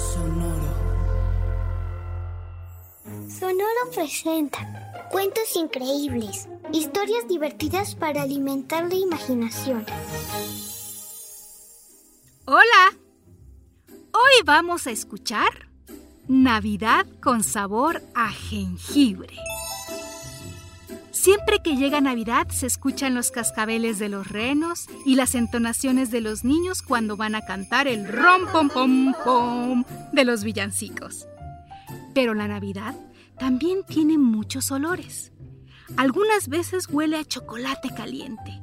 Sonoro. Sonoro presenta cuentos increíbles, historias divertidas para alimentar la imaginación. Hola. Hoy vamos a escuchar Navidad con sabor a jengibre. Siempre que llega Navidad se escuchan los cascabeles de los renos y las entonaciones de los niños cuando van a cantar el rom pom pom pom de los villancicos. Pero la Navidad también tiene muchos olores. Algunas veces huele a chocolate caliente,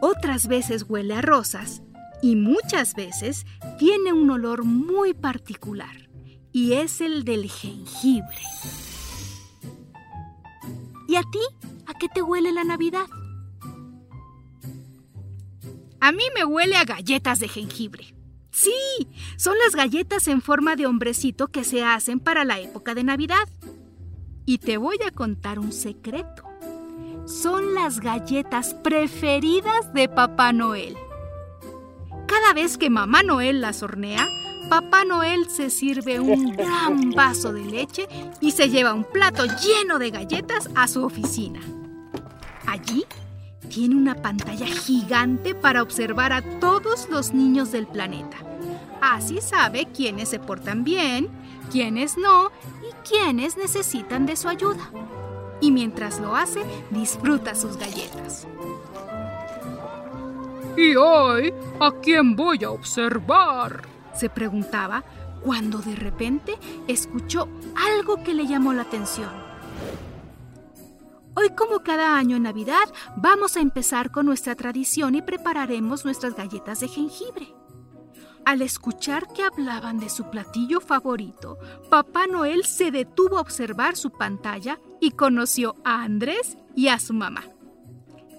otras veces huele a rosas y muchas veces tiene un olor muy particular y es el del jengibre. ¿Y a ti? ¿A qué te huele la Navidad? A mí me huele a galletas de jengibre. Sí, son las galletas en forma de hombrecito que se hacen para la época de Navidad. Y te voy a contar un secreto. Son las galletas preferidas de Papá Noel. Cada vez que Mamá Noel las hornea, Papá Noel se sirve un gran vaso de leche y se lleva un plato lleno de galletas a su oficina. Allí tiene una pantalla gigante para observar a todos los niños del planeta. Así sabe quiénes se portan bien, quiénes no y quiénes necesitan de su ayuda. Y mientras lo hace, disfruta sus galletas. ¿Y hoy a quién voy a observar? se preguntaba cuando de repente escuchó algo que le llamó la atención. Hoy como cada año en Navidad vamos a empezar con nuestra tradición y prepararemos nuestras galletas de jengibre. Al escuchar que hablaban de su platillo favorito, Papá Noel se detuvo a observar su pantalla y conoció a Andrés y a su mamá.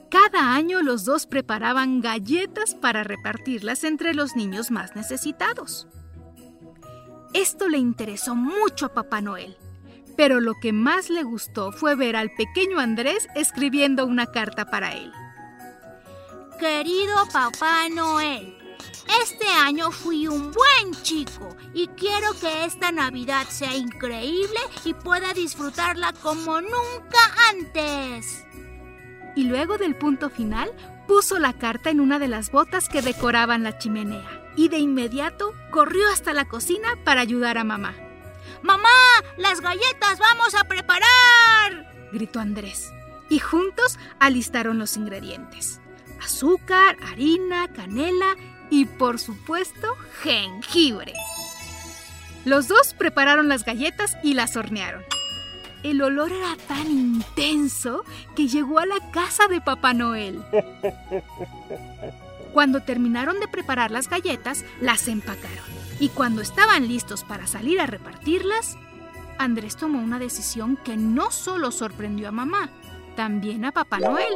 Cada año los dos preparaban galletas para repartirlas entre los niños más necesitados. Esto le interesó mucho a Papá Noel, pero lo que más le gustó fue ver al pequeño Andrés escribiendo una carta para él. Querido Papá Noel, este año fui un buen chico y quiero que esta Navidad sea increíble y pueda disfrutarla como nunca antes y luego del punto final puso la carta en una de las botas que decoraban la chimenea y de inmediato corrió hasta la cocina para ayudar a mamá. ¡Mamá! ¡Las galletas vamos a preparar! gritó Andrés. Y juntos alistaron los ingredientes. Azúcar, harina, canela y por supuesto jengibre. Los dos prepararon las galletas y las hornearon. El olor era tan intenso que llegó a la casa de Papá Noel. Cuando terminaron de preparar las galletas, las empacaron. Y cuando estaban listos para salir a repartirlas, Andrés tomó una decisión que no solo sorprendió a mamá, también a Papá Noel.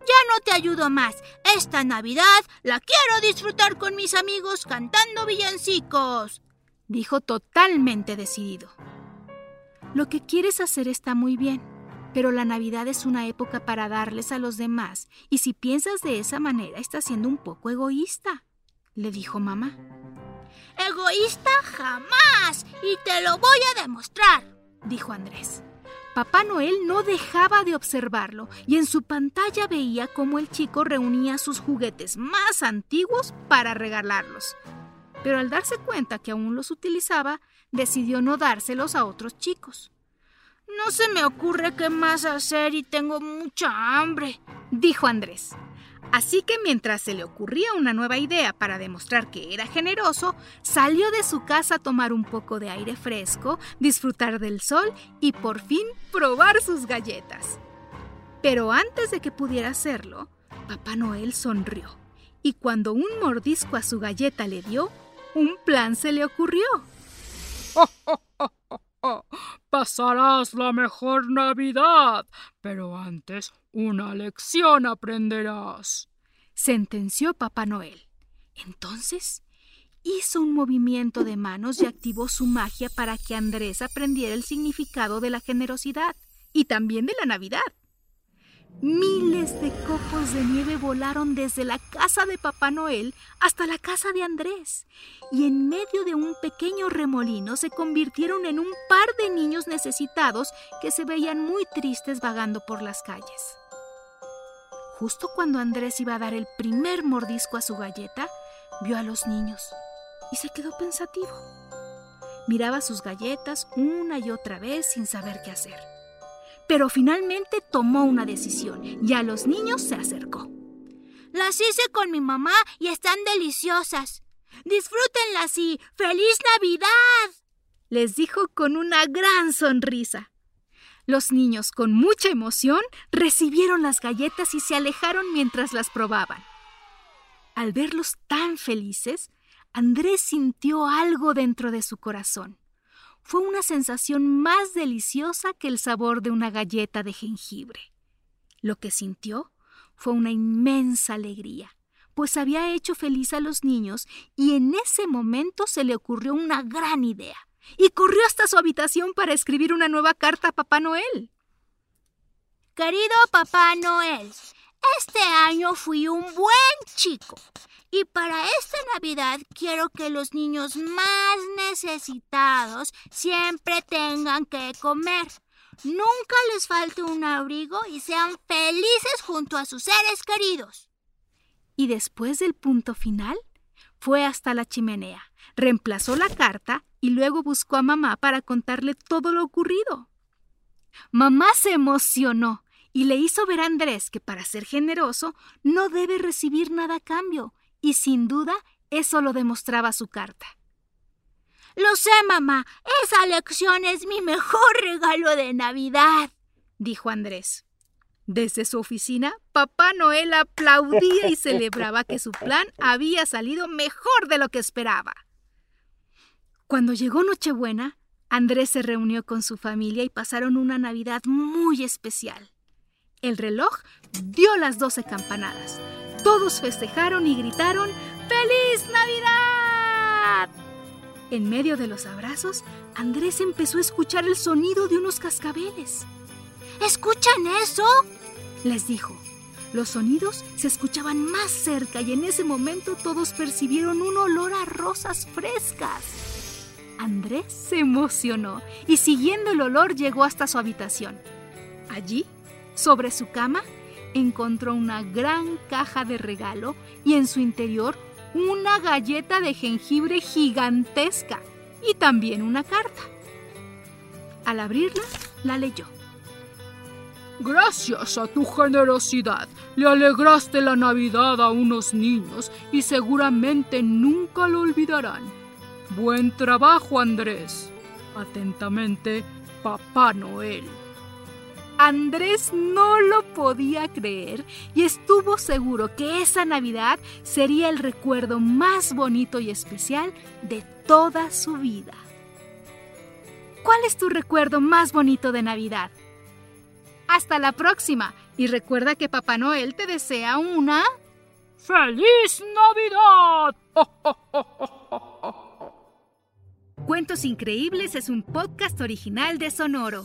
Ya no te ayudo más. Esta Navidad la quiero disfrutar con mis amigos cantando villancicos, dijo totalmente decidido. Lo que quieres hacer está muy bien, pero la Navidad es una época para darles a los demás, y si piensas de esa manera estás siendo un poco egoísta, le dijo mamá. Egoísta jamás, y te lo voy a demostrar, dijo Andrés. Papá Noel no dejaba de observarlo y en su pantalla veía cómo el chico reunía sus juguetes más antiguos para regalarlos. Pero al darse cuenta que aún los utilizaba, decidió no dárselos a otros chicos. No se me ocurre qué más hacer y tengo mucha hambre, dijo Andrés. Así que mientras se le ocurría una nueva idea para demostrar que era generoso, salió de su casa a tomar un poco de aire fresco, disfrutar del sol y por fin probar sus galletas. Pero antes de que pudiera hacerlo, Papá Noel sonrió y cuando un mordisco a su galleta le dio, un plan se le ocurrió. Pasarás la mejor Navidad, pero antes una lección aprenderás. Sentenció Papá Noel. Entonces hizo un movimiento de manos y activó su magia para que Andrés aprendiera el significado de la generosidad y también de la Navidad. Miles de copos de nieve volaron desde la casa de Papá Noel hasta la casa de Andrés y en medio de un pequeño remolino se convirtieron en un par de niños necesitados que se veían muy tristes vagando por las calles. Justo cuando Andrés iba a dar el primer mordisco a su galleta, vio a los niños y se quedó pensativo. Miraba sus galletas una y otra vez sin saber qué hacer pero finalmente tomó una decisión y a los niños se acercó. Las hice con mi mamá y están deliciosas. Disfrútenlas y ¡Feliz Navidad! les dijo con una gran sonrisa. Los niños, con mucha emoción, recibieron las galletas y se alejaron mientras las probaban. Al verlos tan felices, Andrés sintió algo dentro de su corazón fue una sensación más deliciosa que el sabor de una galleta de jengibre. Lo que sintió fue una inmensa alegría, pues había hecho feliz a los niños y en ese momento se le ocurrió una gran idea y corrió hasta su habitación para escribir una nueva carta a Papá Noel. Querido Papá Noel, este año fui un buen chico y para esta Navidad quiero que los niños más necesitados siempre tengan que comer. Nunca les falte un abrigo y sean felices junto a sus seres queridos. Y después del punto final, fue hasta la chimenea, reemplazó la carta y luego buscó a mamá para contarle todo lo ocurrido. Mamá se emocionó y le hizo ver a Andrés que para ser generoso no debe recibir nada a cambio y sin duda eso lo demostraba su carta. Lo sé, mamá. Esa lección es mi mejor regalo de Navidad, dijo Andrés. Desde su oficina, Papá Noel aplaudía y celebraba que su plan había salido mejor de lo que esperaba. Cuando llegó Nochebuena, Andrés se reunió con su familia y pasaron una Navidad muy especial. El reloj dio las doce campanadas. Todos festejaron y gritaron ¡Feliz Navidad! En medio de los abrazos, Andrés empezó a escuchar el sonido de unos cascabeles. ¿Escuchan eso? les dijo. Los sonidos se escuchaban más cerca y en ese momento todos percibieron un olor a rosas frescas. Andrés se emocionó y siguiendo el olor llegó hasta su habitación. Allí, sobre su cama, encontró una gran caja de regalo y en su interior una galleta de jengibre gigantesca y también una carta. Al abrirla, la leyó. Gracias a tu generosidad, le alegraste la Navidad a unos niños y seguramente nunca lo olvidarán. Buen trabajo, Andrés. Atentamente, Papá Noel. Andrés no lo podía creer y estuvo seguro que esa Navidad sería el recuerdo más bonito y especial de toda su vida. ¿Cuál es tu recuerdo más bonito de Navidad? Hasta la próxima y recuerda que Papá Noel te desea una... ¡Feliz Navidad! Cuentos Increíbles es un podcast original de Sonoro.